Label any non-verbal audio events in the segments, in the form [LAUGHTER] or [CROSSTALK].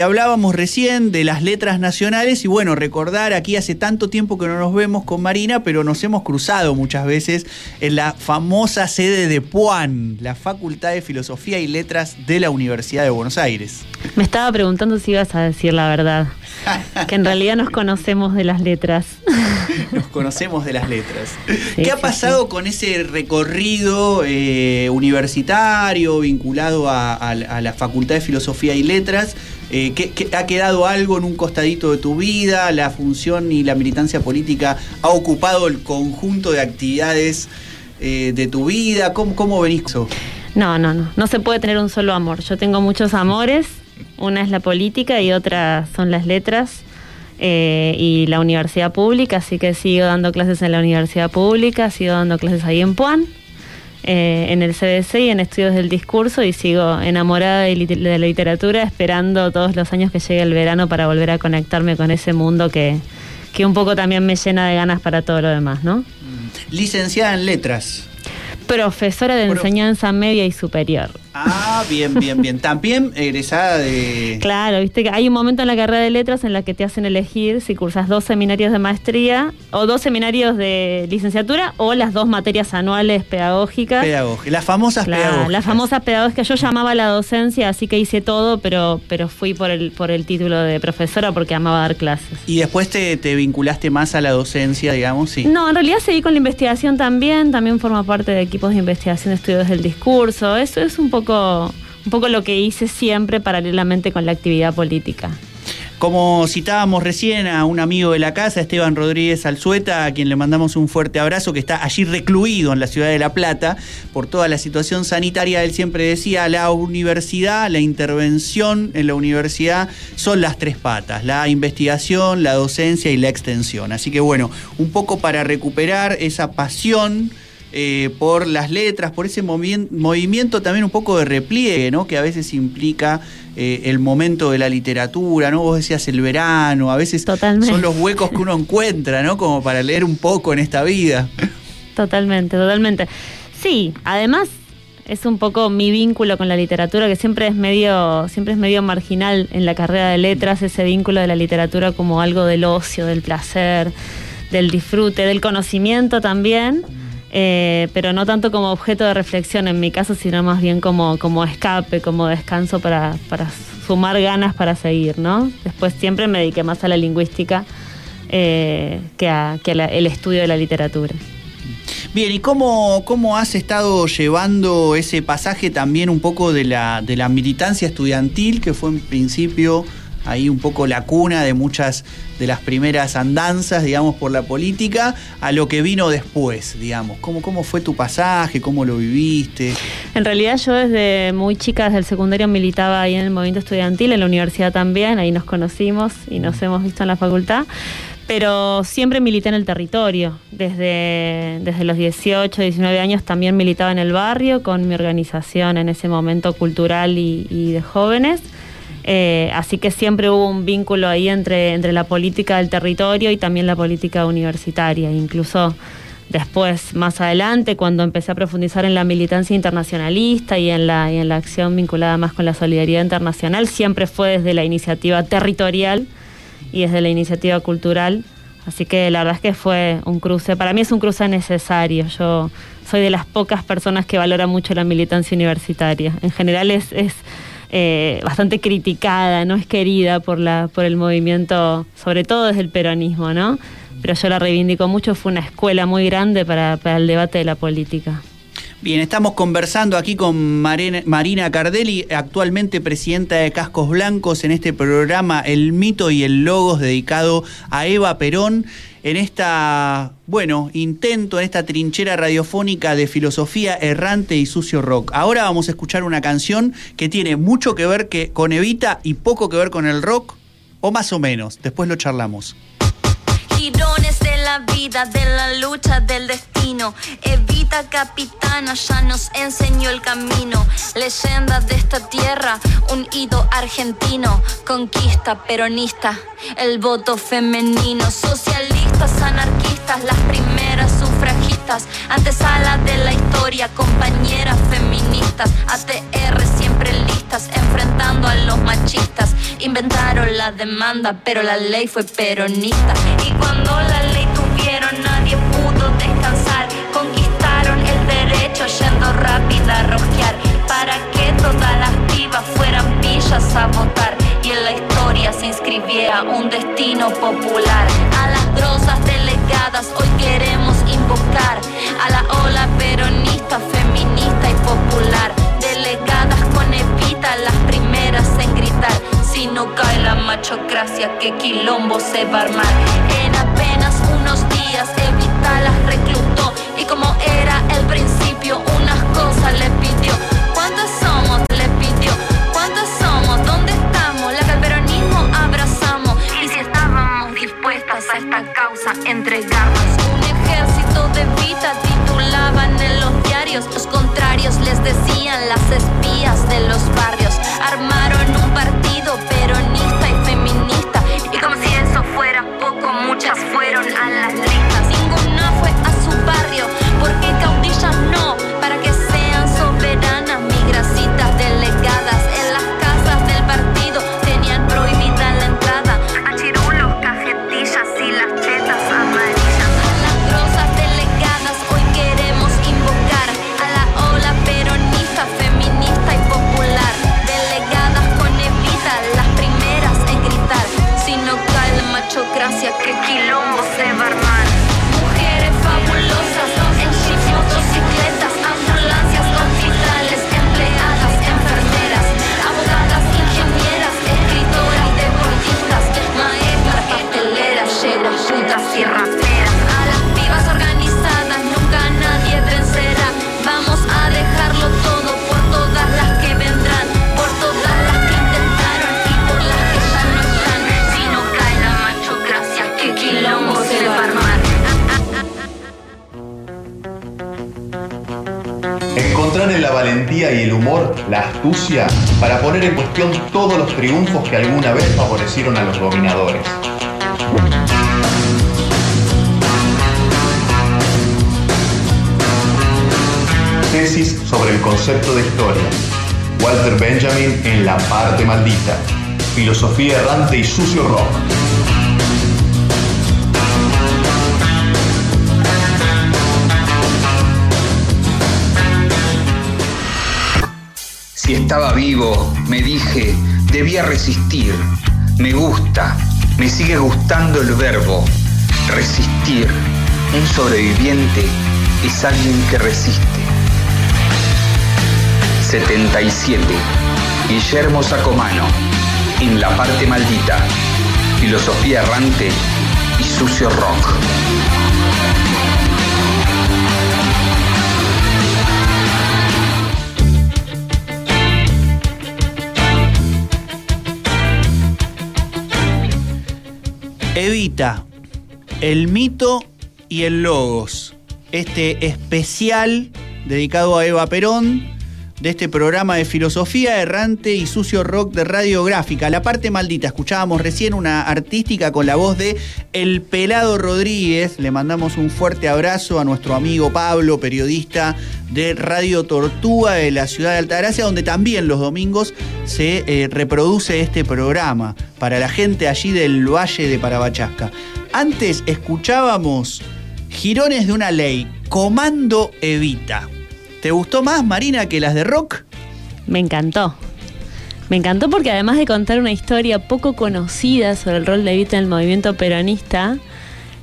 Hablábamos recién de las letras nacionales y bueno, recordar aquí hace tanto tiempo que no nos vemos con Marina, pero nos hemos cruzado muchas veces en la famosa sede de PUAN, la Facultad de Filosofía y Letras de la Universidad de Buenos Aires. Me estaba preguntando si ibas a decir la verdad, que en realidad nos conocemos de las letras. [LAUGHS] Nos conocemos de las letras. ¿Qué ha pasado con ese recorrido eh, universitario vinculado a la Facultad de Filosofía y Letras? Eh, ha quedado algo en un costadito de tu vida? ¿La función y la militancia política ha ocupado el conjunto de actividades eh, de tu vida? ¿Cómo, ¿Cómo venís eso? No, no, no. No se puede tener un solo amor. Yo tengo muchos amores. Una es la política y otra son las letras. Eh, y la universidad pública, así que sigo dando clases en la universidad pública, sigo dando clases ahí en Puan, eh, en el CBC y en estudios del discurso y sigo enamorada de, la literatura esperando todos los años que llegue el verano para volver a conectarme con ese mundo que, que un poco también me llena de ganas para todo lo demás, ¿no? Licenciada en letras. Profesora de enseñanza media y superior. Ah, bien, bien, bien. También egresada de. Claro, viste que hay un momento en la carrera de letras en la que te hacen elegir si cursas dos seminarios de maestría o dos seminarios de licenciatura o las dos materias anuales pedagógicas. Pedagógicas, las famosas pedagógicas. Las famosas pedagógicas. Yo llamaba a la docencia, así que hice todo, pero, pero fui por el, por el título de profesora porque amaba dar clases. ¿Y después te, te vinculaste más a la docencia, digamos? Sí. No, en realidad seguí con la investigación también. También forma parte de equipos de investigación de estudios del discurso. Eso es un poco un poco lo que hice siempre paralelamente con la actividad política. Como citábamos recién a un amigo de la casa, Esteban Rodríguez Alzueta, a quien le mandamos un fuerte abrazo, que está allí recluido en la ciudad de La Plata por toda la situación sanitaria, él siempre decía, la universidad, la intervención en la universidad son las tres patas, la investigación, la docencia y la extensión. Así que bueno, un poco para recuperar esa pasión eh, por las letras, por ese movimiento también un poco de repliegue, ¿no? Que a veces implica eh, el momento de la literatura, ¿no? Vos decías el verano, a veces son los huecos que uno encuentra, ¿no? Como para leer un poco en esta vida. Totalmente, totalmente. Sí, además es un poco mi vínculo con la literatura, que siempre es medio, siempre es medio marginal en la carrera de letras, ese vínculo de la literatura como algo del ocio, del placer, del disfrute, del conocimiento también eh, pero no tanto como objeto de reflexión en mi caso, sino más bien como, como escape, como descanso para, para sumar ganas para seguir, ¿no? Después siempre me dediqué más a la lingüística eh, que, a, que estudio de la literatura. Bien, ¿y cómo, cómo has estado llevando ese pasaje también un poco de la, de la militancia estudiantil, que fue en principio ahí un poco la cuna de muchas de las primeras andanzas, digamos, por la política, a lo que vino después, digamos. ¿Cómo, cómo fue tu pasaje? ¿Cómo lo viviste? En realidad yo desde muy chica, desde el secundario, militaba ahí en el movimiento estudiantil, en la universidad también, ahí nos conocimos y nos hemos visto en la facultad pero siempre milité en el territorio. Desde, desde los 18, 19 años también militaba en el barrio con mi organización en ese momento cultural y de jóvenes. Eh, así que siempre hubo un vínculo ahí entre, entre la política del territorio y también la política universitaria. Incluso después, más adelante, cuando empecé a profundizar en la militancia internacionalista y en la, y en la acción vinculada más con la solidaridad internacional, siempre fue desde la iniciativa territorial y desde la iniciativa cultural. Así que la verdad es que fue un cruce, para mí es un cruce necesario. Yo soy de las pocas personas que valora mucho la militancia universitaria. En general es, es eh, bastante criticada, no es querida por, la, por el movimiento, sobre todo desde el peronismo, ¿no? Pero yo la reivindico mucho, fue una escuela muy grande para, el debate de la política. Bien, estamos conversando aquí con Marina Cardelli, actualmente presidenta de Cascos Blancos, en este programa El mito y el logos dedicado a Eva Perón en esta, bueno, intento, en esta trinchera radiofónica de filosofía errante y sucio rock. Ahora vamos a escuchar una canción que tiene mucho que ver que, con Evita y poco que ver con el rock, o más o menos. Después lo charlamos. La vida, de la lucha, del destino. Evita capitana ya nos enseñó el camino. Leyenda de esta tierra, un hito argentino. Conquista peronista, el voto femenino. Socialistas, anarquistas, las primeras sufragistas antesala de la historia, compañeras feministas, ATR siempre listas, enfrentando a los machistas. Inventaron la demanda, pero la ley fue peronista. Y cuando la para poner en cuestión todos los triunfos que alguna vez favorecieron a los dominadores. Tesis sobre el concepto de historia. Walter Benjamin en La parte maldita. Filosofía errante y sucio rock. Si estaba vivo, me dije, debía resistir. Me gusta, me sigue gustando el verbo, resistir. Un sobreviviente es alguien que resiste. 77. Guillermo Sacomano, en la parte maldita, filosofía errante y sucio rock. Evita, el mito y el logos. Este especial dedicado a Eva Perón de este programa de filosofía errante y sucio rock de radiográfica. La parte maldita, escuchábamos recién una artística con la voz de El Pelado Rodríguez. Le mandamos un fuerte abrazo a nuestro amigo Pablo, periodista de Radio Tortuga de la ciudad de Altagracia, donde también los domingos se eh, reproduce este programa para la gente allí del Valle de Parabachasca. Antes escuchábamos Girones de una ley, Comando Evita. ¿Te gustó más, Marina, que las de rock? Me encantó. Me encantó porque además de contar una historia poco conocida sobre el rol de Evita en el movimiento peronista,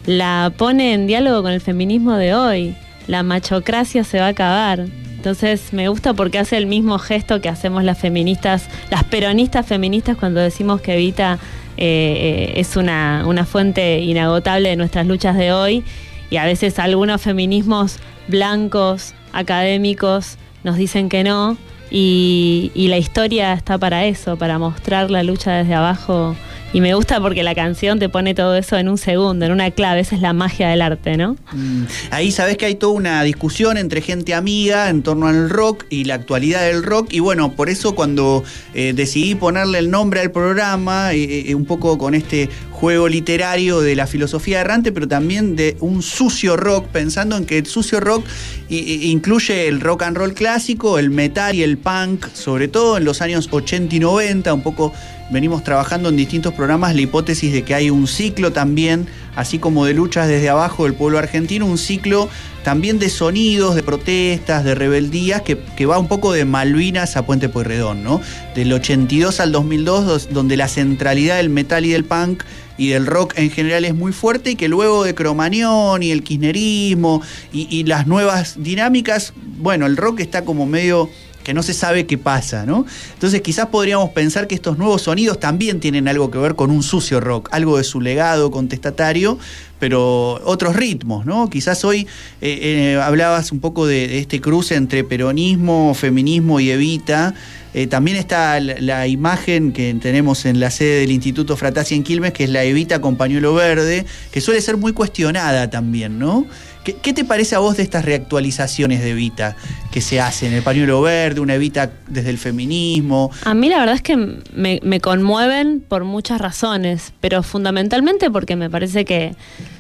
la pone en diálogo con el feminismo de hoy. La machocracia se va a acabar. Entonces me gusta porque hace el mismo gesto que hacemos las feministas, las peronistas feministas cuando decimos que Evita eh, eh, es una, una fuente inagotable de nuestras luchas de hoy y a veces algunos feminismos blancos, académicos nos dicen que no y, la historia está para eso, para mostrar la lucha desde abajo y me gusta porque la canción te pone todo eso en un segundo, en una clave, esa es la magia del arte, ¿no? Mm. Ahí sabes que hay toda una discusión entre gente amiga en torno al rock y la actualidad del rock y bueno, por eso cuando eh, decidí ponerle el nombre al programa, eh, eh, un poco con este juego literario de la filosofía errante, pero también de un sucio rock, pensando en que el sucio rock incluye el rock and roll clásico, el metal y el punk, sobre todo en los años 80 y 90, un poco venimos trabajando en distintos programas la hipótesis de que hay un ciclo también, así como de luchas desde abajo del pueblo argentino, un ciclo también de sonidos, de protestas, de rebeldías, que, va un poco de Malvinas a Puente Pueyrredón, ¿no? Del 82 al 2002, donde la centralidad del metal y del punk y del rock en general es muy fuerte y que luego de Cromañón y el kirchnerismo y las nuevas dinámicas, bueno, el rock está como medio que no se sabe qué pasa, ¿no? Entonces quizás podríamos pensar que estos nuevos sonidos también tienen algo que ver con un sucio rock, algo de su legado contestatario, pero otros ritmos, ¿no? Quizás hoy eh, eh, hablabas un poco de, este cruce entre peronismo, feminismo y Evita. Eh, también está la, imagen que tenemos en la sede del Instituto Fratasi en Quilmes, que es la Evita con pañuelo verde, que suele ser muy cuestionada también, ¿no? ¿Qué, te parece a vos de estas reactualizaciones de Evita que se hacen? El pañuelo verde, una Evita desde el feminismo. A mí la verdad es que me, conmueven por muchas razones, pero fundamentalmente porque me parece que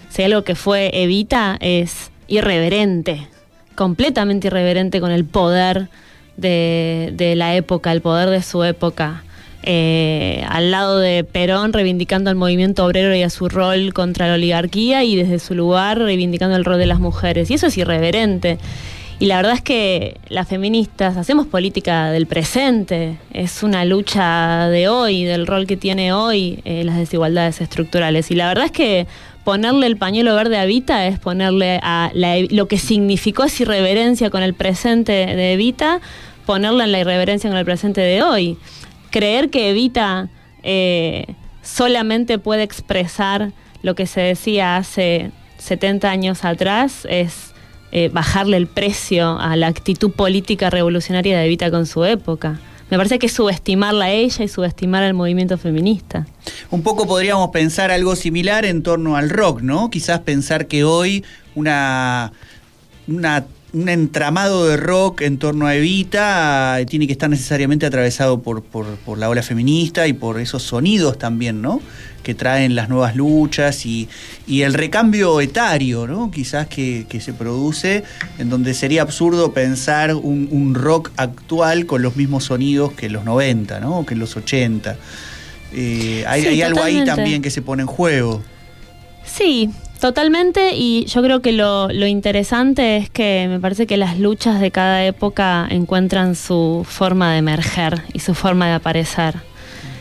si algo que fue Evita es irreverente, completamente irreverente con el poder de, de la época, el poder de su época. Eh, al lado de Perón reivindicando al movimiento obrero y a su rol contra la oligarquía y desde su lugar reivindicando el rol de las mujeres. Y eso es irreverente. Y la verdad es que las feministas hacemos política del presente, es una lucha de hoy, del rol que tiene hoy eh, las desigualdades estructurales. Y la verdad es que ponerle el pañuelo verde a Vita es ponerle a lo que significó esa irreverencia con el presente de Evita, ponerle en la irreverencia con el presente de hoy creer que Evita eh, solamente puede expresar lo que se decía hace 70 años atrás es eh, bajarle el precio a la actitud política revolucionaria de Evita con su época. Me parece que es subestimarla a ella y subestimar al movimiento feminista. Un poco podríamos pensar algo similar en torno al rock, ¿no? Quizás pensar que hoy una, una un entramado de rock en torno a Evita tiene que estar necesariamente atravesado por, la ola feminista y por esos sonidos también, ¿no? Que traen las nuevas luchas y, el recambio etario, ¿no? Quizás que, se produce, en donde sería absurdo pensar un, rock actual con los mismos sonidos que los 90, ¿no? Que en los 80. Eh, hay, hay algo ahí también que se pone en juego. Sí, Totalmente, y yo creo que lo, interesante es que me parece que las luchas de cada época encuentran su forma de emerger y su forma de aparecer.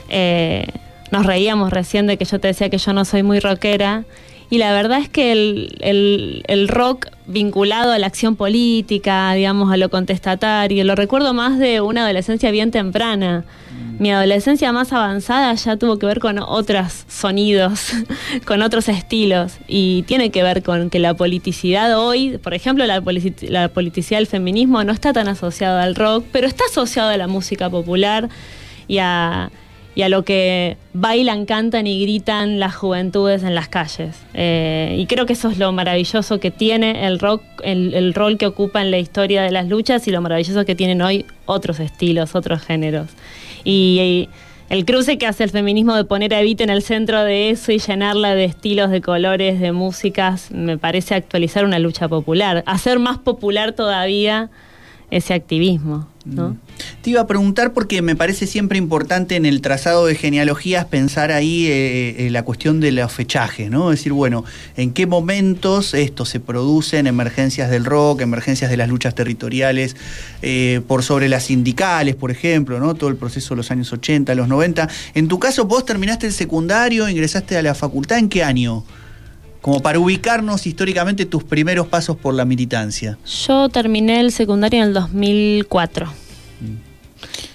Eh, nos reíamos recién de que yo te decía que yo no soy muy rockera, y la verdad es que el, rock vinculado a la acción política, digamos, a lo contestatario, lo recuerdo más de una adolescencia bien temprana. Mm. Mi adolescencia más avanzada ya tuvo que ver con otros sonidos, [LAUGHS] con otros estilos, y tiene que ver con que la politicidad hoy, por ejemplo, la, la politicidad del feminismo no está tan asociada al rock, pero está asociada a la música popular y a y a lo que bailan, cantan y gritan las juventudes en las calles. Eh, y creo que eso es lo maravilloso que tiene el rock, el, rol que ocupa en la historia de las luchas y lo maravilloso que tienen hoy otros estilos, otros géneros. Y, el cruce que hace el feminismo de poner a Evita en el centro de eso y llenarla de estilos, de colores, de músicas, me parece actualizar una lucha popular, hacer más popular todavía ese activismo. ¿no? Mm. Te iba a preguntar porque me parece siempre importante en el trazado de genealogías pensar ahí eh, eh, la cuestión de los fechajes, ¿no? Es decir, bueno, en qué momentos esto se producen emergencias del rock, emergencias de las luchas territoriales, eh, por sobre las sindicales, por ejemplo, ¿no? Todo el proceso de los años 80, los 90. En tu caso, vos terminaste el secundario, ingresaste a la facultad, ¿en qué año? Como para ubicarnos históricamente tus primeros pasos por la militancia. Yo terminé el secundario en el 2004 mm.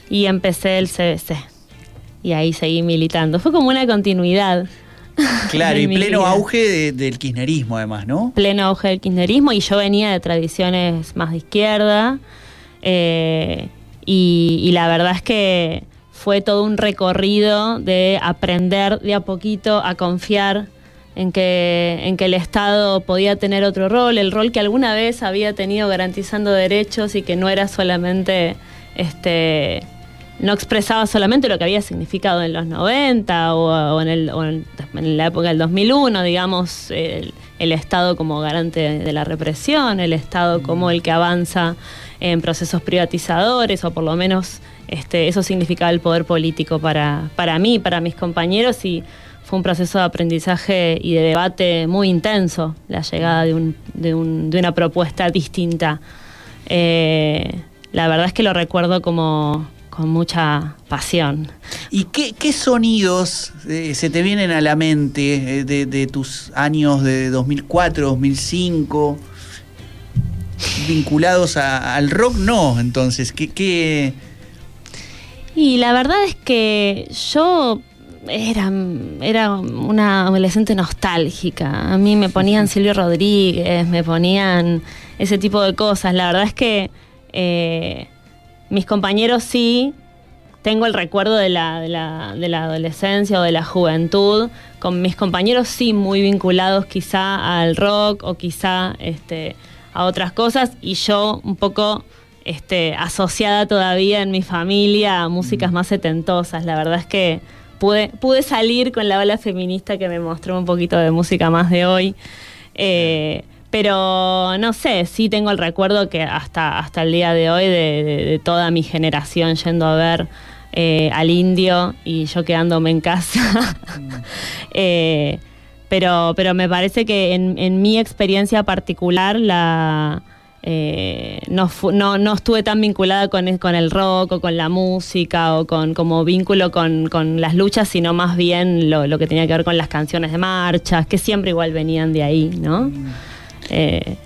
y empecé el CBC y ahí seguí militando. Fue como una continuidad. [LAUGHS] Claro, y pleno auge del kirchnerismo además, ¿no? Pleno auge del kirchnerismo y yo venía de tradiciones más de izquierda eh, y, la verdad es que fue todo un recorrido de aprender de a poquito a confiar en que, en que el Estado podía tener otro rol, el rol que alguna vez había tenido garantizando derechos y que no era solamente, este, no expresaba solamente lo que había significado en los 90 o, en, el, en, la época del 2001, digamos, el, el Estado como garante de la represión, el Estado como el que avanza en procesos privatizadores, o por lo menos este, eso significaba el poder político para, para mí, para mis compañeros, y fue un proceso de aprendizaje y de debate muy intenso, la llegada de, un, de, un, de una propuesta distinta. Eh, la verdad es que lo recuerdo como con mucha pasión. ¿Y qué, sonidos eh, se te vienen a la mente eh, de, tus años de 2004, 2005? Vinculados al rock, no, entonces, ¿qué, ¿qué, Y la verdad es que yo era, era una adolescente nostálgica. A mí me ponían [LAUGHS] Silvio Rodríguez, me ponían ese tipo de cosas. La verdad es que eh, mis compañeros sí, tengo el recuerdo de la, de, la, de la, adolescencia o de la juventud, con mis compañeros sí muy vinculados quizá al rock o quizá este, a otras cosas y yo un poco este, asociada todavía en mi familia a músicas mm. más setentosas. La verdad es que pude, pude salir con la ola feminista que me mostró un poquito de música más de hoy. Eh, pero no sé, sí tengo el recuerdo que hasta, hasta el día de hoy de, toda mi generación yendo a ver eh, al indio y yo quedándome en casa. [LAUGHS] Eh, pero, pero me parece que en, mi experiencia particular la, eh, no, no, estuve tan vinculada con el, con el rock o con la música o con como vínculo con, las luchas, sino más bien lo, que tenía que ver con las canciones de marchas, que siempre igual venían de ahí, ¿no? Eh,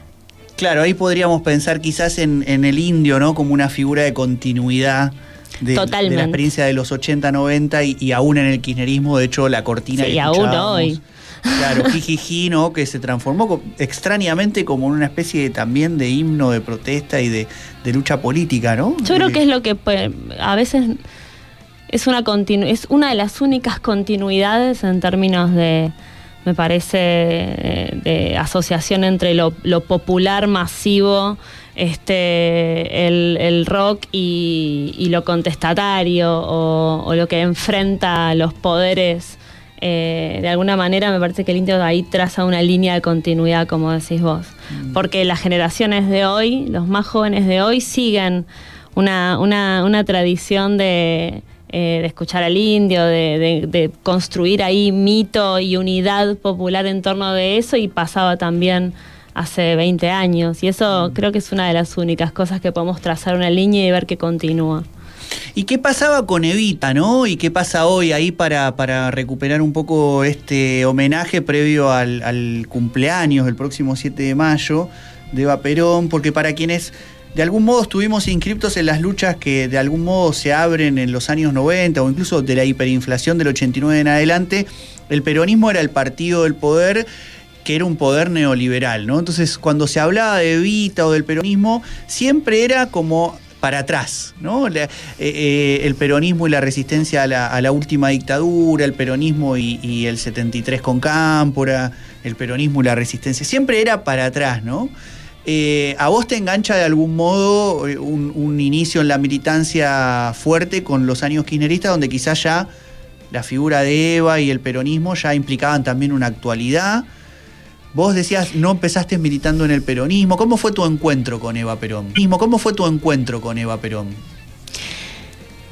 claro, ahí podríamos pensar quizás en, el indio, ¿no? Como una figura de continuidad. De, la experiencia de los 80, 90 y, aún en el kirchnerismo, de hecho, la cortina y aún hoy. Claro, Jijiji, ¿no? Que se transformó extrañamente como en una especie también de himno de protesta y de, lucha política, ¿no? Yo creo que es lo que pues, a veces es una, es una de las únicas continuidades en términos de, me parece, eh, de asociación entre lo, popular masivo, este, el, rock y, lo contestatario o, lo que enfrenta a los poderes. Eh, de alguna manera me parece que el indio ahí traza una línea de continuidad, como decís vos. Mm. Porque las generaciones de hoy, los más jóvenes de hoy, siguen una, una, una tradición de, eh, de escuchar al indio, de, construir ahí mito y unidad popular en torno de eso y pasaba también hace 20 años. Y eso mm. creo que es una de las únicas cosas que podemos trazar una línea y ver que continúa. ¿Y qué pasaba con Evita, no? ¿Y qué pasa hoy ahí para, para recuperar un poco este homenaje previo al, al cumpleaños del próximo 7 de mayo de Eva Perón? Porque para quienes de algún modo estuvimos inscriptos en las luchas que de algún modo se abren en los años 90 o incluso de la hiperinflación del 89 en adelante, el peronismo era el partido del poder que era un poder neoliberal, ¿no? Entonces, cuando se hablaba de Evita o del peronismo, siempre era como para atrás, ¿no? Eh, eh, el peronismo y la resistencia a la, última dictadura, el peronismo y, el 73 con Cámpora, el peronismo y la resistencia, siempre era para atrás, ¿no? Eh, ¿A vos te engancha de algún modo eh, un, inicio en la militancia fuerte con los años kirchneristas, donde quizás ya la figura de Eva y el peronismo ya implicaban también una actualidad? Vos decías, no empezaste militando en el peronismo. ¿Cómo fue tu encuentro con Eva Perón? ¿Cómo fue tu encuentro con Eva Perón?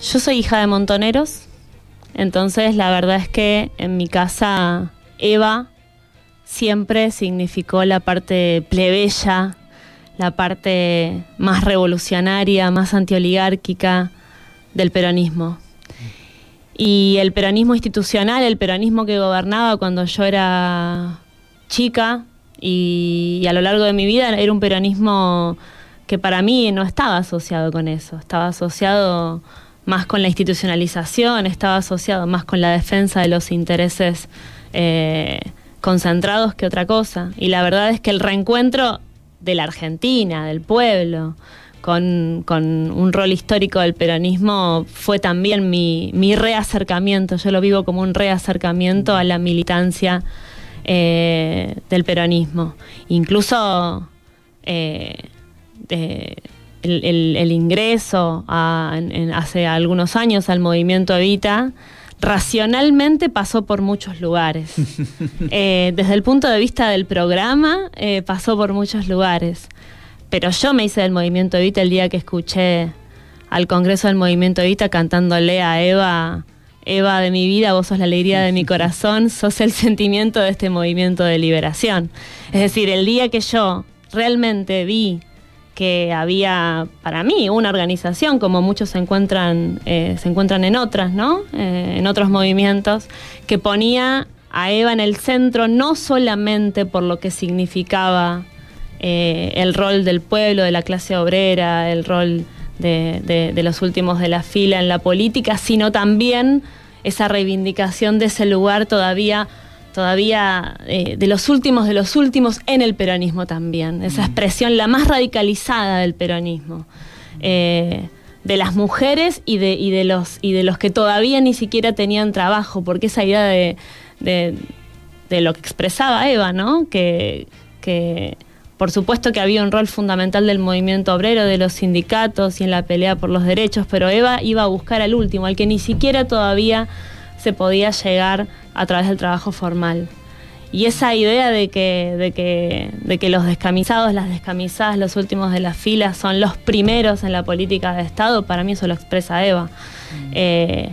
Yo soy hija de montoneros, entonces la verdad es que en mi casa Eva siempre significó la parte plebeya la parte más revolucionaria, más antioligárquica del peronismo. Y el peronismo institucional, el peronismo que gobernaba cuando yo era chica y, a lo largo de mi vida, era un peronismo que para mí no estaba asociado con eso, estaba asociado más con la institucionalización, estaba asociado más con la defensa de los intereses eh, concentrados que otra cosa. Y la verdad es que el reencuentro de la Argentina, del pueblo, con, un rol histórico del peronismo fue también mi, mi, reacercamiento, yo lo vivo como un reacercamiento a la militancia eh, del peronismo. Incluso eh, el, ingreso hace algunos años al movimiento Evita, racionalmente pasó por muchos lugares. [LAUGHS] Eh, desde el punto de vista del programa, pasó por muchos lugares. Pero yo me hice del movimiento Evita el día que escuché al Congreso del Movimiento Evita cantándole a Eva, Eva de mi vida, vos sos la alegría de mi [LAUGHS] corazón, sos el sentimiento de este movimiento de liberación. Es decir, el día que yo realmente vi que había para mí una organización, como muchos se encuentran, eh, se encuentran en otras, ¿no? Eh, en otros movimientos, que ponía a Eva en el centro no solamente por lo que significaba eh, el rol del pueblo, de la clase obrera, el rol de, los últimos de la fila en la política, sino también esa reivindicación de ese lugar todavía todavía eh, de los últimos de los últimos en el peronismo también, esa mm. expresión la más radicalizada del peronismo. Eh, de las mujeres y de, de, los, y de los que todavía ni siquiera tenían trabajo, porque esa idea de, de, lo que expresaba Eva, ¿no? Que, que por supuesto que había un rol fundamental del movimiento obrero, de los sindicatos y en la pelea por los derechos, pero Eva iba a buscar al último, al que ni siquiera todavía se podía llegar a través del trabajo formal. Y esa idea de que, de que, de que los descamisados, las descamisadas, los últimos de la fila son los primeros en la política de Estado, para mí eso lo expresa Eva. Mm. Eh,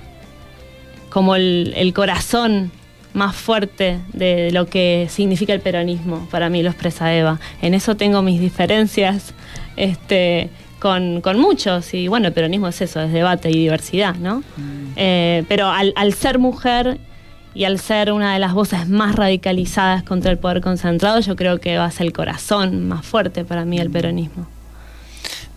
como el, el corazón más fuerte de lo que significa el peronismo, para mí lo expresa Eva. En eso tengo mis diferencias este, con, muchos, y bueno, el peronismo es eso, es debate y diversidad, ¿no? Mm. Eh, pero al, al ser mujer y al ser una de las voces más radicalizadas contra el poder concentrado, yo creo que va a ser el corazón más fuerte para mí el peronismo.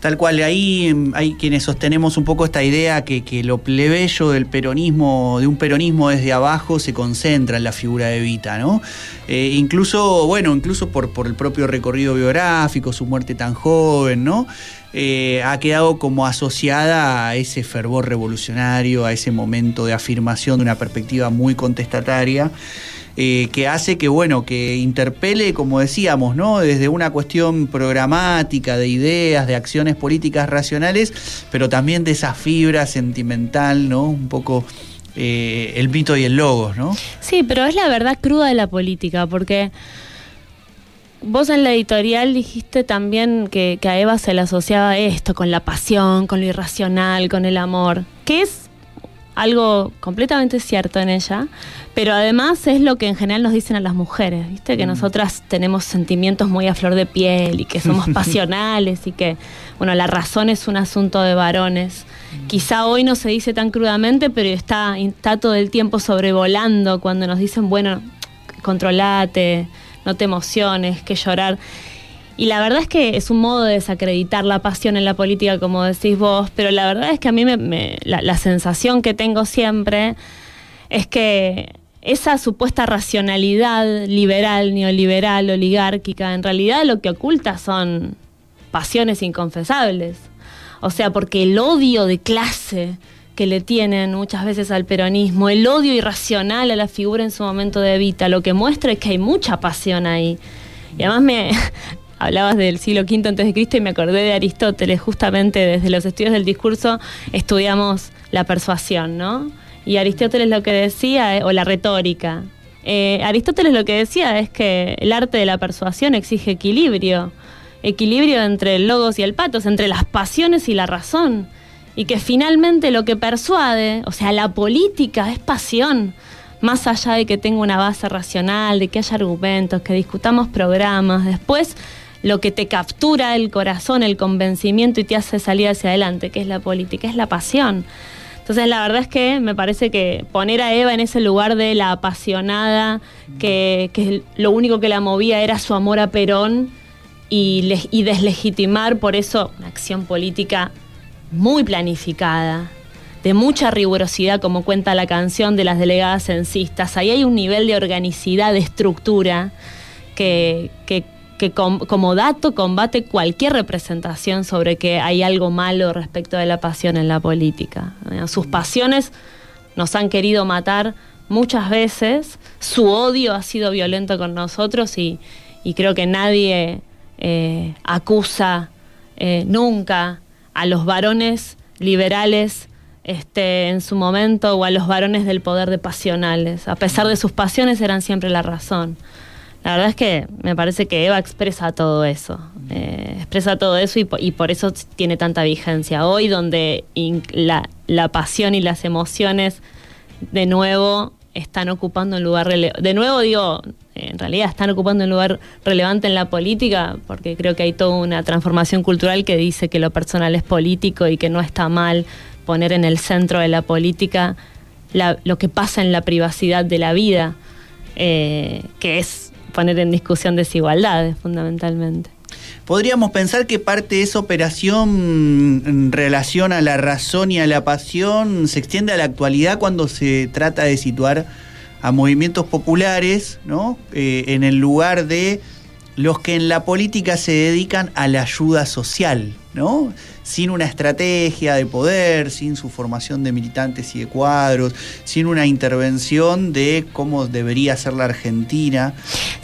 Tal cual, ahí em, hay quienes sostenemos un poco esta idea que, lo plebeyo del peronismo, de un peronismo desde abajo, se concentra en la figura de Evita, ¿no? Eh, incluso, bueno, incluso por, por el propio recorrido biográfico, su muerte tan joven, ¿no? Eh, ha quedado como asociada a ese fervor revolucionario, a ese momento de afirmación de una perspectiva muy contestataria. Eh, que hace que, bueno, que interpele, como decíamos, ¿no? Desde una cuestión programática, de ideas, de acciones políticas racionales, pero también de esa fibra sentimental, ¿no? Un poco eh, el mito y el logos, ¿no? Sí, pero es la verdad cruda de la política, porque vos en la editorial dijiste también que, que, a Eva se le asociaba esto, con la pasión, con lo irracional, con el amor, que es algo completamente cierto en ella, pero además es lo que en general nos dicen a las mujeres, ¿viste? Que mm. nosotras tenemos sentimientos muy a flor de piel y que [LAUGHS] somos pasionales y que, bueno, la razón es un asunto de varones. Mm. Quizá hoy no se dice tan crudamente, pero está, está todo el tiempo sobrevolando cuando nos dicen, bueno, controlate, no te emociones, que llorar. Y la verdad es que es un modo de desacreditar la pasión en la política, como decís vos, pero la verdad es que a mí me, la, sensación que tengo siempre es que esa supuesta racionalidad liberal, neoliberal, oligárquica, en realidad lo que oculta son pasiones inconfesables. O sea, porque el odio de clase que le tienen muchas veces al peronismo, el odio irracional a la figura en su momento de Evita, lo que muestra es que hay mucha pasión ahí. Y además me, hablabas del siglo V antes de Cristo y me acordé de Aristóteles, justamente desde los estudios del discurso estudiamos la persuasión, ¿no? Y Aristóteles lo que decía, eh, o la retórica, eh, Aristóteles lo que decía es que el arte de la persuasión exige equilibrio, equilibrio entre el logos y el patos, entre las pasiones y la razón, y que finalmente lo que persuade, o sea, la política es pasión, más allá de que tenga una base racional, de que haya argumentos, que discutamos programas, después lo que te captura el corazón, el convencimiento y te hace salir hacia adelante, que es la política, es la pasión. Entonces la verdad es que me parece que poner a Eva en ese lugar de la apasionada, que, lo único que la movía era su amor a Perón y, deslegitimar por eso una acción política muy planificada, de mucha rigurosidad, como cuenta la canción de las delegadas censistas. Ahí hay un nivel de organicidad, de estructura, que, que que como dato combate cualquier representación sobre que hay algo malo respecto de la pasión en la política. Sus pasiones nos han querido matar muchas veces, su odio ha sido violento con nosotros y, creo que nadie eh, acusa eh, nunca a los varones liberales este, en su momento o a los varones del poder de pasionales. A pesar de sus pasiones eran siempre la razón. La verdad es que me parece que Eva expresa todo eso, eh, expresa todo eso y, por eso tiene tanta vigencia. Hoy donde la, la, pasión y las emociones de nuevo están ocupando un lugar relevante. De nuevo digo, en realidad están ocupando un lugar relevante en la política, porque creo que hay toda una transformación cultural que dice que lo personal es político y que no está mal poner en el centro de la política lo que pasa en la privacidad de la vida, eh, que es poner en discusión desigualdades fundamentalmente. Podríamos pensar que parte de esa operación en relación a la razón y a la pasión se extiende a la actualidad cuando se trata de situar a movimientos populares ¿no? Eh, en el lugar de los que en la política se dedican a la ayuda social, ¿no? Sin una estrategia de poder, sin su formación de militantes y de cuadros, sin una intervención de cómo debería ser la Argentina.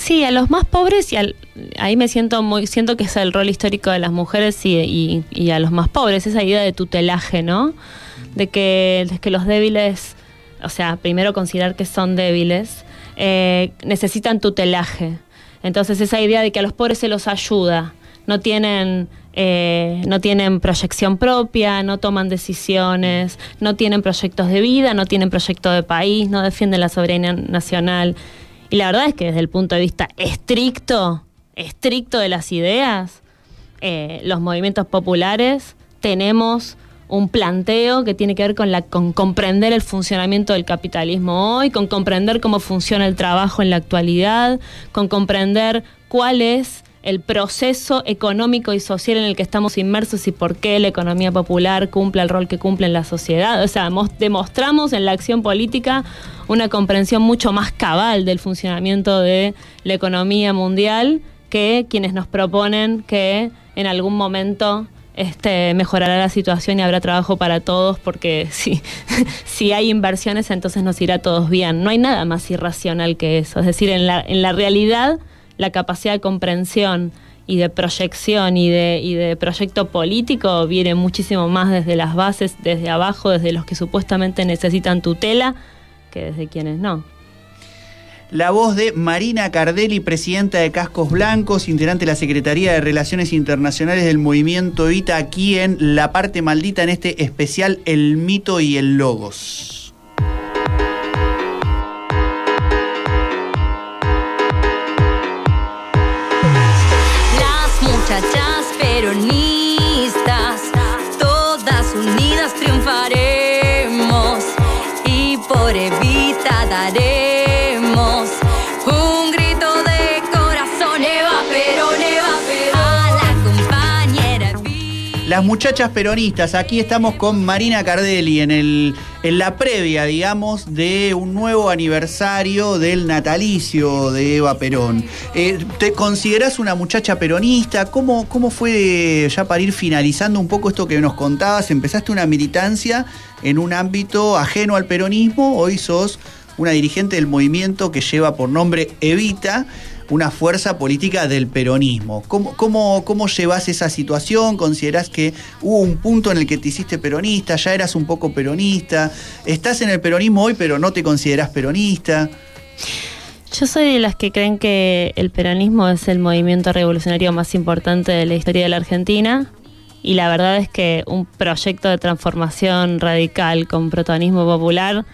Sí, a los más pobres y ahí me siento muy, siento que es el rol histórico de las mujeres y, a los más pobres, esa idea de tutelaje, ¿no? De que, que los débiles, o sea, primero considerar que son débiles, eh, necesitan tutelaje entonces esa idea de que a los pobres se los ayuda, no tienen, eh, no tienen proyección propia, no toman decisiones, no tienen proyectos de vida, no tienen proyecto de país, no defienden la soberanía nacional. Y la verdad es que desde el punto de vista estricto, estricto de las ideas, eh, los movimientos populares tenemos un planteo que tiene que ver con, la, con comprender el funcionamiento del capitalismo hoy, con comprender cómo funciona el trabajo en la actualidad, con comprender cuál es el proceso económico y social en el que estamos inmersos y por qué la economía popular cumple el rol que cumple en la sociedad. O sea, demostramos en la acción política una comprensión mucho más cabal del funcionamiento de la economía mundial que quienes nos proponen que en algún momento este, mejorará la situación y habrá trabajo para todos porque [LAUGHS] si, si hay inversiones entonces nos irá todos bien. No hay nada más irracional que eso. Es decir, en la, en la realidad la capacidad de comprensión y de proyección y de, proyecto político viene muchísimo más desde las bases, desde abajo, desde los que supuestamente necesitan tutela, que desde quienes no la voz de Marina Cardelli, presidenta de Cascos Blancos, integrante de la Secretaría de Relaciones Internacionales del Movimiento Evita, aquí en La Parte Maldita, en este especial El Mito y el Logos. Las muchachas peronistas, aquí estamos con Marina Cardelli en, la previa, digamos, de un nuevo aniversario del natalicio de Eva Perón. Eh, ¿Te consideras una muchacha peronista? ¿Cómo, ¿Cómo fue, ya para ir finalizando un poco esto que nos contabas, empezaste una militancia en un ámbito ajeno al peronismo, hoy sos una dirigente del movimiento que lleva por nombre Evita una fuerza política del peronismo. ¿Cómo, cómo, cómo llevas esa situación? ¿Considerás que hubo un punto en el que te hiciste peronista? ¿Ya eras un poco peronista? ¿Estás en el peronismo hoy pero no te considerás peronista? Yo soy de las que creen que el peronismo es el movimiento revolucionario más importante de la historia de la Argentina y la verdad es que un proyecto de transformación radical con protagonismo popular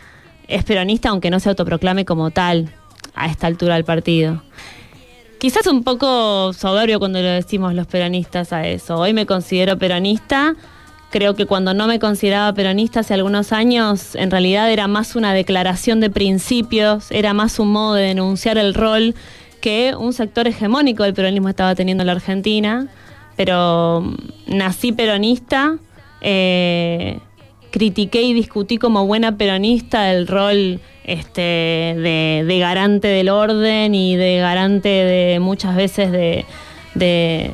es peronista aunque no se autoproclame como tal a esta altura del partido. Quizás un poco soberbio cuando lo decimos los peronistas a eso. Hoy me considero peronista. Creo que cuando no me consideraba peronista hace algunos años, en realidad era más una declaración de principios, era más un modo de denunciar el rol que un sector hegemónico del peronismo estaba teniendo en la Argentina. Pero mm, nací peronista, eh, critiqué y discutí como buena peronista el rol este, de, garante del orden y de garante de muchas veces de,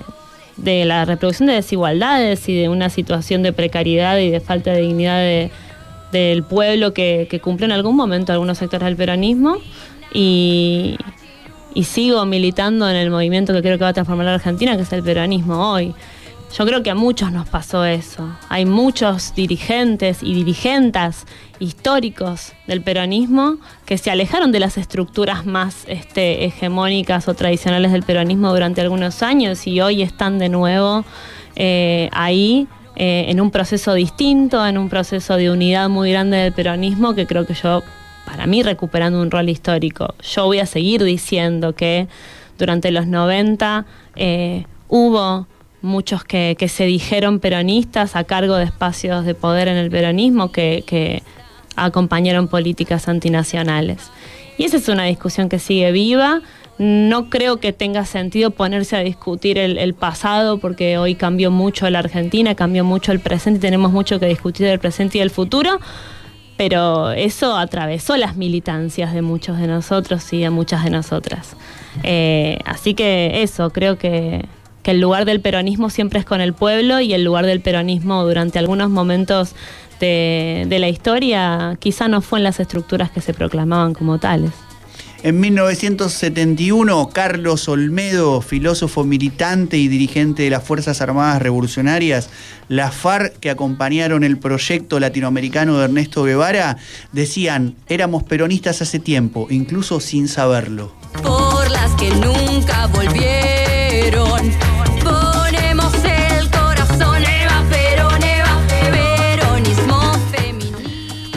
la reproducción de desigualdades y de una situación de precariedad y de falta de dignidad del pueblo que, que cumple en algún momento algunos sectores del peronismo. Y sigo militando en el movimiento que creo que va a transformar la Argentina, que es el peronismo hoy. Yo creo que a muchos nos pasó eso. Hay muchos dirigentes y dirigentas históricos del peronismo que se alejaron de las estructuras más este, hegemónicas o tradicionales del peronismo durante algunos años y hoy están de nuevo eh, ahí eh, en un proceso distinto, en un proceso de unidad muy grande del peronismo que creo que yo para mí recuperando un rol histórico. Yo voy a seguir diciendo que durante los 90 eh, hubo muchos que, se dijeron peronistas a cargo de espacios de poder en el peronismo que, acompañaron políticas antinacionales. Y esa es una discusión que sigue viva. No creo que tenga sentido ponerse a discutir el, pasado porque hoy cambió mucho la Argentina, cambió mucho el presente y tenemos mucho que discutir del presente y del futuro pero eso atravesó las militancias de muchos de nosotros y de muchas de nosotras. Eh, así que eso, creo que, el lugar del peronismo siempre es con el pueblo y el lugar del peronismo durante algunos momentos de, de la historia quizá no fue en las estructuras que se proclamaban como tales. En 1971, Carlos Olmedo, filósofo militante y dirigente de las Fuerzas Armadas Revolucionarias, la FARC, que acompañaron el proyecto latinoamericano de Ernesto Guevara, decían, éramos peronistas hace tiempo, incluso sin saberlo. Por las que nunca volvieron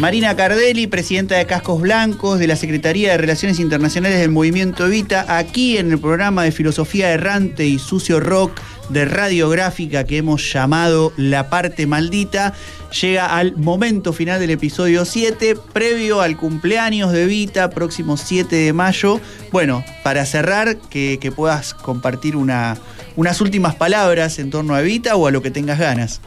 Marina Cardelli, presidenta de Cascos Blancos de la Secretaría de Relaciones Internacionales del Movimiento Evita, aquí en el programa de Filosofía Errante y Sucio Rock de Radiográfica que hemos llamado La Parte Maldita, llega al momento final del episodio 7, previo al cumpleaños de Evita, próximo 7 de mayo. Bueno, para cerrar, que, puedas compartir una, unas últimas palabras en torno a Evita o a lo que tengas ganas.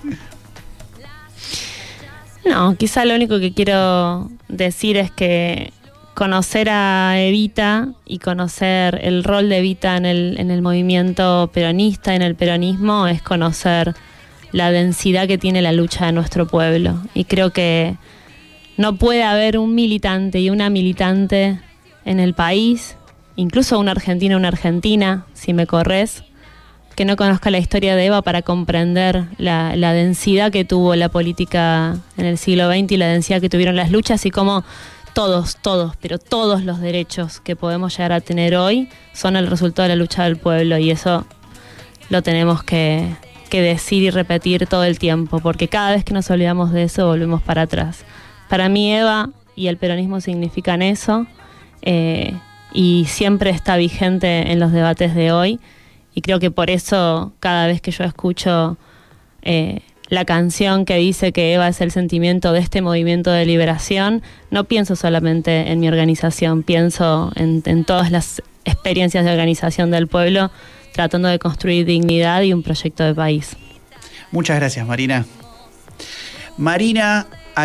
No, quizá lo único que quiero decir es que conocer a Evita y conocer el rol de Evita en el, en el movimiento peronista, en el peronismo, es conocer la densidad que tiene la lucha de nuestro pueblo. Y creo que no puede haber un militante y una militante en el país, incluso un argentino una argentina, si me corres, que no conozca la historia de Eva para comprender la, densidad que tuvo la política en el siglo XX y la densidad que tuvieron las luchas y cómo todos, todos, pero todos los derechos que podemos llegar a tener hoy son el resultado de la lucha del pueblo y eso lo tenemos que, decir y repetir todo el tiempo, porque cada vez que nos olvidamos de eso volvemos para atrás. Para mí Eva y el peronismo significan eso eh, y siempre está vigente en los debates de hoy y creo que por eso cada vez que yo escucho eh, la canción que dice que Eva es el sentimiento de este movimiento de liberación, no pienso solamente en mi organización, pienso en, en todas las experiencias de organización del pueblo, tratando de construir dignidad y un proyecto de país. Muchas gracias, Marina. Marina